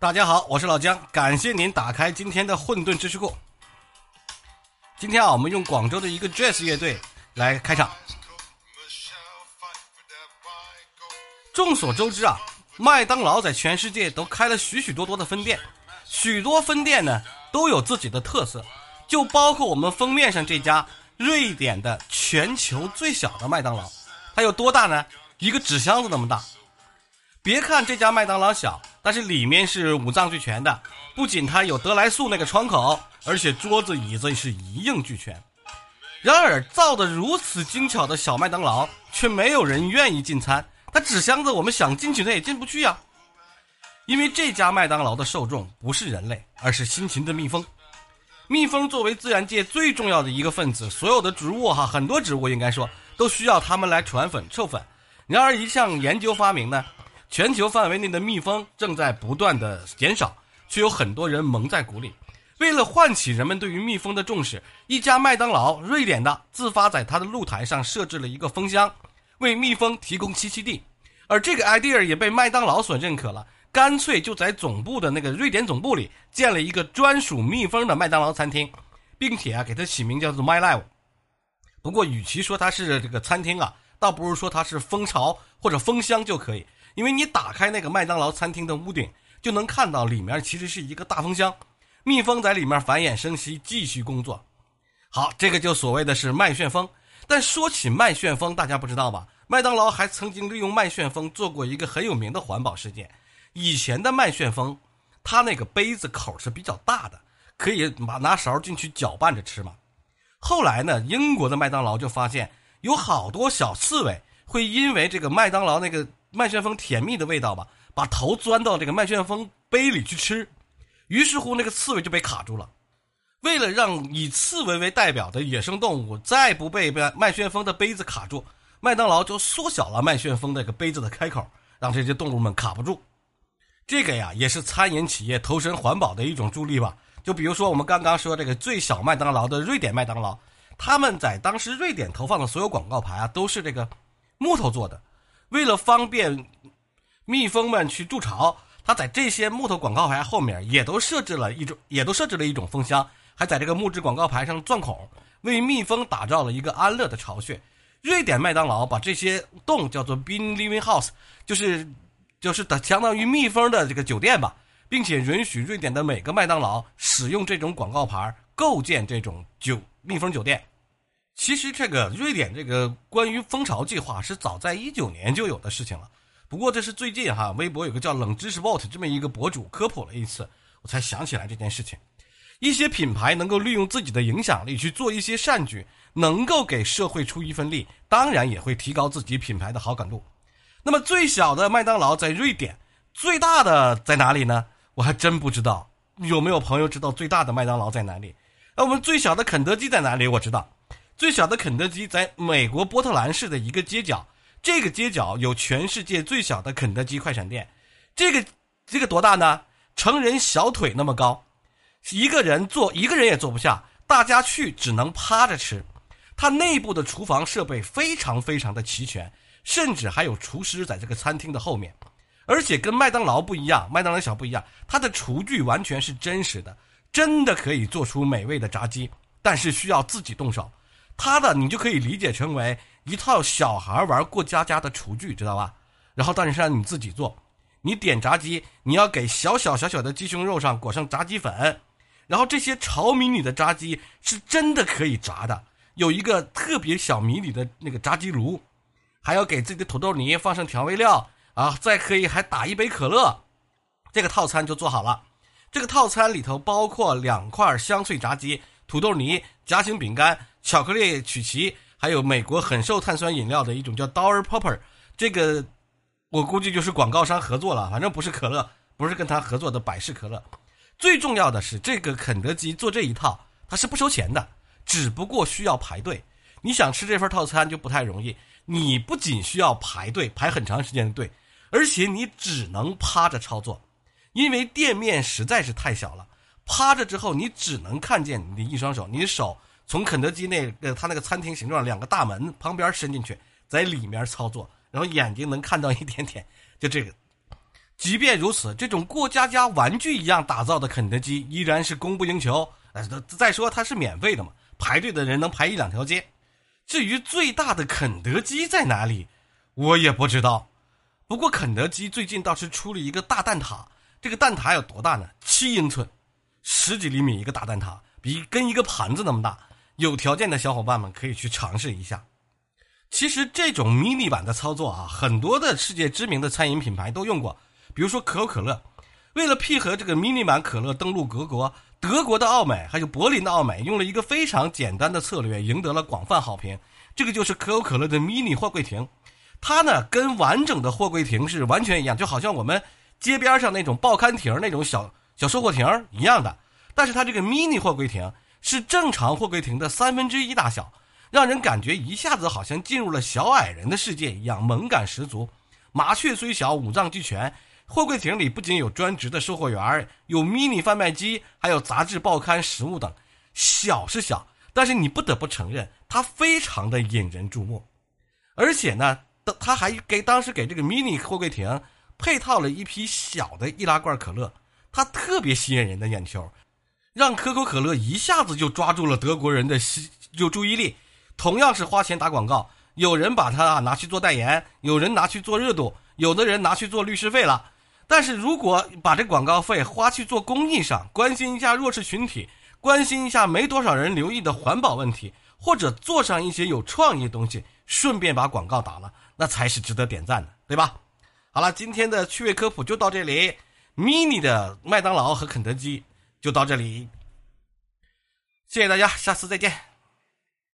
大家好，我是老姜，感谢您打开今天的混沌知识库。今天啊，我们用广州的一个 Jazz 乐队来开场。众所周知啊，麦当劳在全世界都开了许许多多的分店，许多分店呢都有自己的特色，就包括我们封面上这家瑞典的全球最小的麦当劳，它有多大呢？一个纸箱子那么大。别看这家麦当劳小，但是里面是五脏俱全的。不仅它有德莱素那个窗口，而且桌子椅子是一应俱全。然而，造的如此精巧的小麦当劳，却没有人愿意进餐。它纸箱子，我们想进去它也进不去呀。因为这家麦当劳的受众不是人类，而是辛勤的蜜蜂。蜜蜂作为自然界最重要的一个分子，所有的植物哈，很多植物应该说都需要它们来传粉授粉。然而，一项研究发明呢？全球范围内的蜜蜂正在不断的减少，却有很多人蒙在鼓里。为了唤起人们对于蜜蜂的重视，一家麦当劳（瑞典的）自发在它的露台上设置了一个蜂箱，为蜜蜂提供栖息地。而这个 idea 也被麦当劳所认可了，干脆就在总部的那个瑞典总部里建了一个专属蜜蜂的麦当劳餐厅，并且啊给它起名叫做 My Live。不过，与其说它是这个餐厅啊，倒不如说它是蜂巢或者蜂箱就可以。因为你打开那个麦当劳餐厅的屋顶，就能看到里面其实是一个大蜂箱，蜜蜂在里面繁衍生息，继续工作。好，这个就所谓的是麦旋风。但说起麦旋风，大家不知道吧？麦当劳还曾经利用麦旋风做过一个很有名的环保事件。以前的麦旋风，它那个杯子口是比较大的，可以把拿勺进去搅拌着吃嘛。后来呢，英国的麦当劳就发现有好多小刺猬会因为这个麦当劳那个。麦旋风甜蜜的味道吧，把头钻到这个麦旋风杯里去吃，于是乎那个刺猬就被卡住了。为了让以刺猬为代表的野生动物再不被麦麦旋风的杯子卡住，麦当劳就缩小了麦旋风那个杯子的开口，让这些动物们卡不住。这个呀，也是餐饮企业投身环保的一种助力吧。就比如说我们刚刚说这个最小麦当劳的瑞典麦当劳，他们在当时瑞典投放的所有广告牌啊，都是这个木头做的。为了方便蜜蜂们去筑巢，他在这些木头广告牌后面也都设置了一种，也都设置了一种蜂箱，还在这个木质广告牌上钻孔，为蜜蜂打造了一个安乐的巢穴。瑞典麦当劳把这些洞叫做 “Bean Living House”，就是就是的相当于蜜蜂的这个酒店吧，并且允许瑞典的每个麦当劳使用这种广告牌构建这种酒蜜蜂酒店。其实这个瑞典这个关于蜂巢计划是早在一九年就有的事情了，不过这是最近哈，微博有个叫冷知识 bot 这么一个博主科普了一次，我才想起来这件事情。一些品牌能够利用自己的影响力去做一些善举，能够给社会出一份力，当然也会提高自己品牌的好感度。那么最小的麦当劳在瑞典，最大的在哪里呢？我还真不知道，有没有朋友知道最大的麦当劳在哪里？那我们最小的肯德基在哪里？我知道。最小的肯德基在美国波特兰市的一个街角，这个街角有全世界最小的肯德基快闪店。这个这个多大呢？成人小腿那么高，一个人坐一个人也坐不下，大家去只能趴着吃。它内部的厨房设备非常非常的齐全，甚至还有厨师在这个餐厅的后面。而且跟麦当劳不一样，麦当劳小不一样，它的厨具完全是真实的，真的可以做出美味的炸鸡，但是需要自己动手。它的你就可以理解成为一套小孩玩过家家的厨具，知道吧？然后但是让你自己做，你点炸鸡，你要给小小小小的鸡胸肉上裹上炸鸡粉，然后这些超迷你的炸鸡是真的可以炸的，有一个特别小迷你的那个炸鸡炉，还要给自己的土豆泥放上调味料啊，再可以还打一杯可乐，这个套餐就做好了。这个套餐里头包括两块香脆炸鸡、土豆泥、夹心饼干。巧克力曲奇，还有美国很受碳酸饮料的一种叫 Dollar Popper，这个我估计就是广告商合作了，反正不是可乐，不是跟他合作的百事可乐。最重要的是，这个肯德基做这一套，它是不收钱的，只不过需要排队。你想吃这份套餐就不太容易，你不仅需要排队排很长时间的队，而且你只能趴着操作，因为店面实在是太小了。趴着之后，你只能看见你的一双手，你手。从肯德基那个他那个餐厅形状两个大门旁边伸进去，在里面操作，然后眼睛能看到一点点，就这个。即便如此，这种过家家玩具一样打造的肯德基依然是供不应求。呃，再说它是免费的嘛，排队的人能排一两条街。至于最大的肯德基在哪里，我也不知道。不过肯德基最近倒是出了一个大蛋挞，这个蛋挞有多大呢？七英寸，十几厘米一个大蛋挞，比跟一个盘子那么大。有条件的小伙伴们可以去尝试一下。其实这种 mini 版的操作啊，很多的世界知名的餐饮品牌都用过，比如说可口可乐，为了配合这个 mini 版可乐登陆各国，德国的奥美还有柏林的奥美用了一个非常简单的策略，赢得了广泛好评。这个就是可口可乐的 mini 货柜亭，它呢跟完整的货柜亭是完全一样，就好像我们街边上那种报刊亭那种小小售货亭一样的，但是它这个 mini 货柜亭。是正常货柜亭的三分之一大小，让人感觉一下子好像进入了小矮人的世界一样，萌感十足。麻雀虽小，五脏俱全。货柜亭里不仅有专职的售货员，有 mini 贩卖机，还有杂志、报刊、食物等。小是小，但是你不得不承认，它非常的引人注目。而且呢，他还给当时给这个 mini 货柜亭配套了一批小的易拉罐可乐，它特别吸引人的眼球。让可口可乐一下子就抓住了德国人的心就注意力，同样是花钱打广告，有人把它拿去做代言，有人拿去做热度，有的人拿去做律师费了。但是如果把这广告费花去做公益上，关心一下弱势群体，关心一下没多少人留意的环保问题，或者做上一些有创意的东西，顺便把广告打了，那才是值得点赞的，对吧？好了，今天的趣味科普就到这里，mini 的麦当劳和肯德基。就到这里，谢谢大家，下次再见。